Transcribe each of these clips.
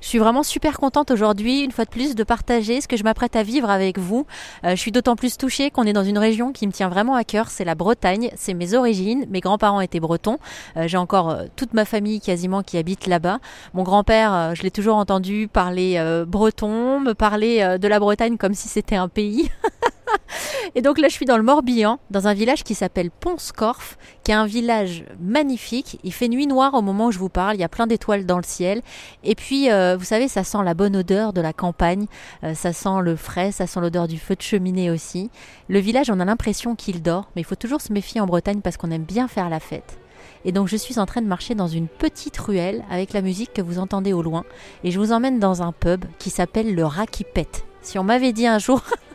Je suis vraiment super contente aujourd'hui, une fois de plus, de partager ce que je m'apprête à vivre avec vous. Euh, je suis d'autant plus touchée qu'on est dans une région qui me tient vraiment à cœur, c'est la Bretagne, c'est mes origines. Mes grands-parents étaient bretons. Euh, J'ai encore euh, toute ma famille quasiment qui habite là-bas. Mon grand-père, je l'ai toujours entendu parler breton, me parler de la Bretagne comme si c'était un pays. Et donc là, je suis dans le Morbihan, dans un village qui s'appelle Ponscorf, qui est un village magnifique. Il fait nuit noire au moment où je vous parle, il y a plein d'étoiles dans le ciel. Et puis, euh, vous savez, ça sent la bonne odeur de la campagne, euh, ça sent le frais, ça sent l'odeur du feu de cheminée aussi. Le village, on a l'impression qu'il dort, mais il faut toujours se méfier en Bretagne parce qu'on aime bien faire la fête. Et donc je suis en train de marcher dans une petite ruelle avec la musique que vous entendez au loin. Et je vous emmène dans un pub qui s'appelle le Rat qui pète. Si on m'avait dit un jour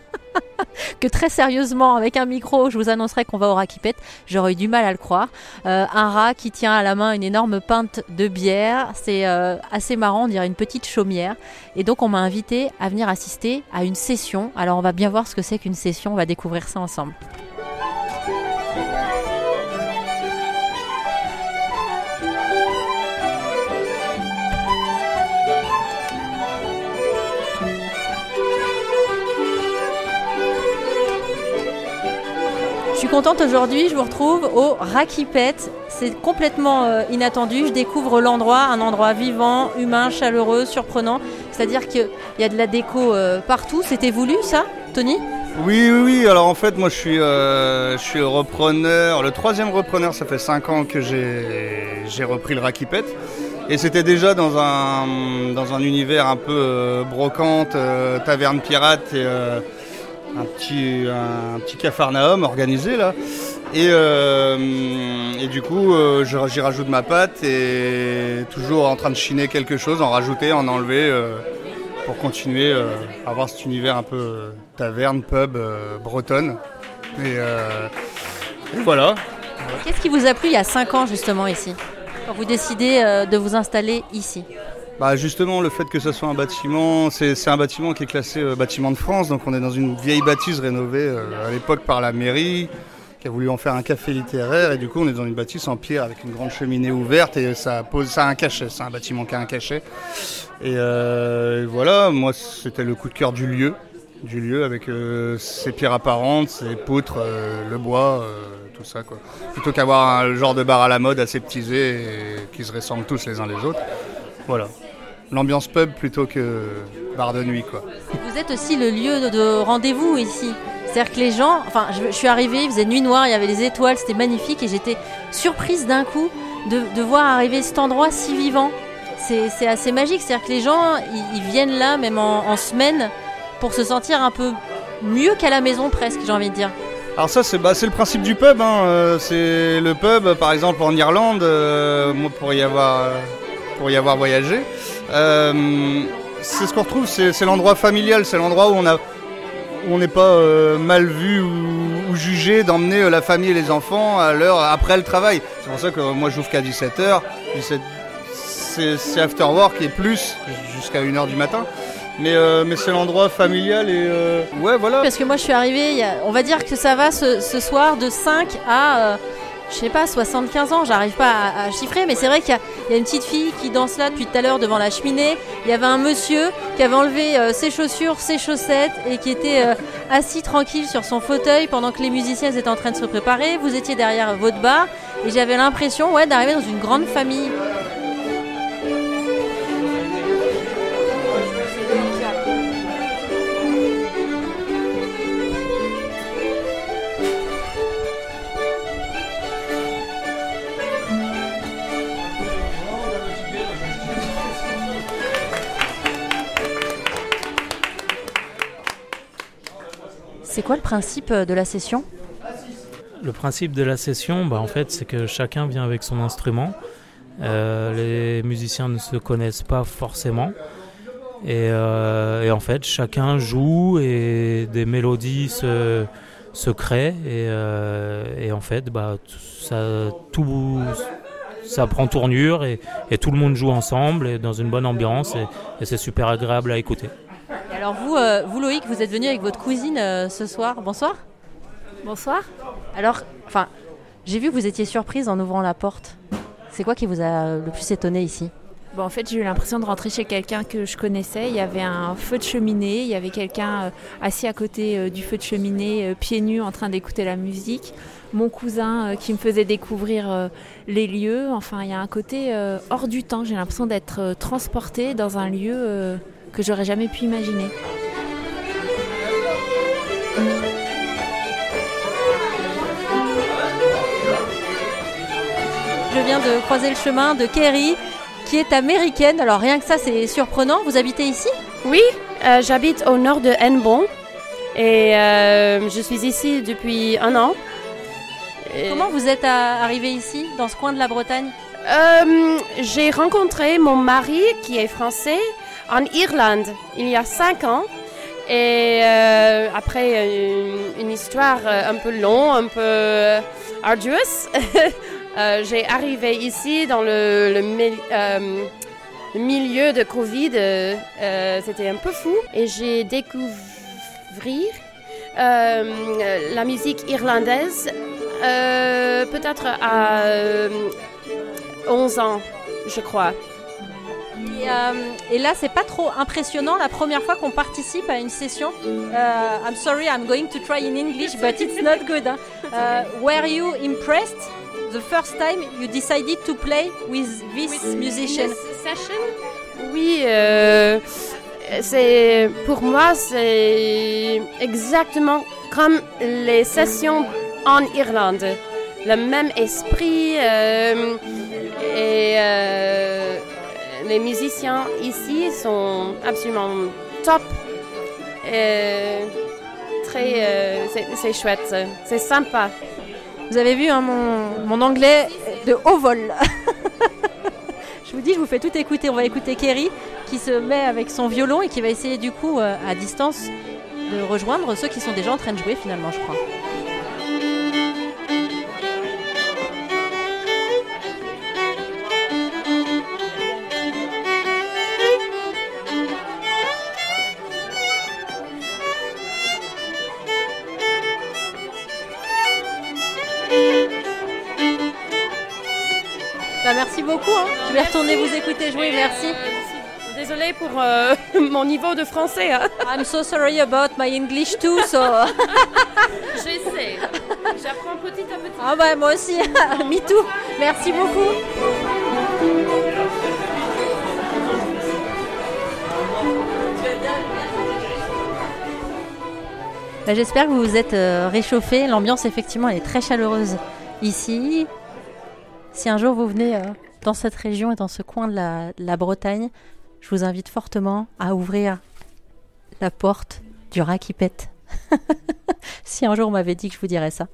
que très sérieusement, avec un micro, je vous annoncerais qu'on va au Rakipet, j'aurais eu du mal à le croire. Euh, un rat qui tient à la main une énorme pinte de bière, c'est euh, assez marrant, on dirait une petite chaumière. Et donc on m'a invité à venir assister à une session. Alors on va bien voir ce que c'est qu'une session, on va découvrir ça ensemble. Suis contente aujourd'hui, je vous retrouve au Rakipet. C'est complètement euh, inattendu, je découvre l'endroit, un endroit vivant, humain, chaleureux, surprenant. C'est-à-dire qu'il y a de la déco euh, partout. C'était voulu ça, Tony? Oui, oui, oui. Alors en fait, moi je suis, euh, je suis repreneur, le troisième repreneur. Ça fait 5 ans que j'ai repris le Rakipet. Et c'était déjà dans un, dans un univers un peu brocante, taverne pirate et un, petit, un petit cafarnaum organisé là. Et, euh, et du coup, euh, j'y rajoute ma pâte et toujours en train de chiner quelque chose, en rajouter, en enlever euh, pour continuer euh, à avoir cet univers un peu taverne, pub, bretonne. Et, voilà. Qu'est-ce qui vous a plu il y a 5 ans justement ici? Quand vous décidez de vous installer ici? Bah justement, le fait que ce soit un bâtiment, c'est un bâtiment qui est classé euh, bâtiment de France, donc on est dans une vieille bâtisse rénovée euh, à l'époque par la mairie, qui a voulu en faire un café littéraire, et du coup on est dans une bâtisse en pierre avec une grande cheminée ouverte, et ça pose, ça a un cachet, c'est un bâtiment qui a un cachet. Et euh, voilà, moi c'était le coup de cœur du lieu, du lieu avec ses pierres apparentes, ses poutres, le bois, tout ça quoi. Plutôt qu'avoir un genre de bar à la mode aseptisé et qui se ressemblent tous les uns les autres. Voilà. L'ambiance pub plutôt que bar de nuit, quoi. Vous êtes aussi le lieu de, de rendez-vous ici. C'est-à-dire que les gens, enfin, je, je suis arrivée, il faisait nuit noire, il y avait des étoiles, c'était magnifique et j'étais surprise d'un coup de, de voir arriver cet endroit si vivant. C'est c'est assez magique, c'est-à-dire que les gens, ils, ils viennent là, même en, en semaine, pour se sentir un peu mieux qu'à la maison presque, j'ai envie de dire. Alors ça, c'est bah, c'est le principe du pub. Hein. euh, C'est le pub, par exemple, en Irlande, euh, moi, pour y avoir, pour y avoir voyagé. euh, c'est ce qu'on retrouve, c'est l'endroit familial, c'est l'endroit où on n'est pas euh, mal vu ou, jugé d'emmener euh, la famille et les enfants à l'heure après le travail. C'est pour ça que euh, moi j'ouvre qu'à 17h. C'est after work et plus jusqu'à 1h du matin. Mais, c'est l'endroit familial et ouais voilà. Parce que moi je suis arrivée, on va dire que ça va ce, ce soir de 5 à, je sais pas, 75 ans, j'arrive pas à, chiffrer, mais c'est vrai qu'il y, a- une petite fille qui danse là depuis tout à l'heure devant la cheminée, il y avait un monsieur qui avait enlevé euh, ses chaussures, ses chaussettes et qui était euh, assis tranquille sur son fauteuil pendant que les musiciens étaient en train de se préparer, vous étiez derrière votre bar et j'avais l'impression ouais, d'arriver dans une grande famille. C'est quoi le principe euh, de la session? Le principe de la session, en fait, c'est que chacun vient avec son instrument. Euh, les musiciens ne se connaissent pas forcément. Et, euh, et en fait, chacun joue et des mélodies se, créent. Et, euh, en fait, bah, ça, tout, ça prend tournure et, et tout le monde joue ensemble et dans une bonne ambiance. Et c'est super agréable à écouter. Alors vous, euh, vous Loïc, vous êtes venu avec votre cousine euh, ce soir. Bonsoir. Bonsoir. Alors, enfin, j'ai vu que vous étiez surprise en ouvrant la porte. C'est quoi qui vous a le plus étonné ici? Bon, en fait, j'ai eu l'impression de rentrer chez quelqu'un que je connaissais. Il y avait un feu de cheminée, il y avait quelqu'un euh, assis à côté euh, du feu de cheminée, euh, pieds nus, en train d'écouter la musique. Mon cousin qui me faisait découvrir les lieux. Enfin, il y a un côté hors du temps. J'ai l'impression d'être transportée dans un lieu que j'aurais jamais pu imaginer. Je viens de croiser le chemin de Kerry, qui est américaine. Alors rien que ça, c'est surprenant. Vous habitez ici? Oui, euh, j'habite au nord de Hennebon et euh, je suis ici depuis un an. Comment vous êtes arrivé ici, dans ce coin de la Bretagne? Euh, J'ai rencontré mon mari, qui est français, en Irlande, il y a cinq ans. Et après une, histoire un peu longue, un peu ardueuse, Euh, j'ai arrivé ici dans le, euh, milieu de Covid. Euh, c'était un peu fou. Et j'ai découvert la musique irlandaise peut-être à 11 ans, je crois. Et, là, c'est pas trop impressionnant la première fois qu'on participe à une session. I'm sorry, I'm going to try in English, but it's not good. Hein. were you impressed the first time you decided to play with this musician? session? Oui, euh, c'est pour moi c'est exactement comme les sessions en Irlande, le même esprit euh, et euh, les musiciens ici sont absolument top. très, c'est chouette, c'est sympa. Vous avez vu hein, mon, anglais de haut vol. je vous dis, je vous fais tout écouter. On va écouter Kerry qui se met avec son violon et qui va essayer du coup euh, à distance de rejoindre ceux qui sont déjà en train de jouer finalement, je crois. Bah, merci beaucoup. Hein. Je vais retourner vous écouter jouer. Merci. Désolée pour euh, mon niveau de français. Hein. I'm so sorry about my English too. So. J'essaie. J'apprends petit à petit. Ah bah moi aussi. Me too. Merci beaucoup. Bah, j'espère que vous vous êtes euh, réchauffé. L'ambiance effectivement est très chaleureuse ici. Si un jour vous venez euh, dans cette région et dans ce coin de la, Bretagne, je vous invite fortement à ouvrir la porte du rat qui pète. si un jour on m'avait dit que je vous dirais ça.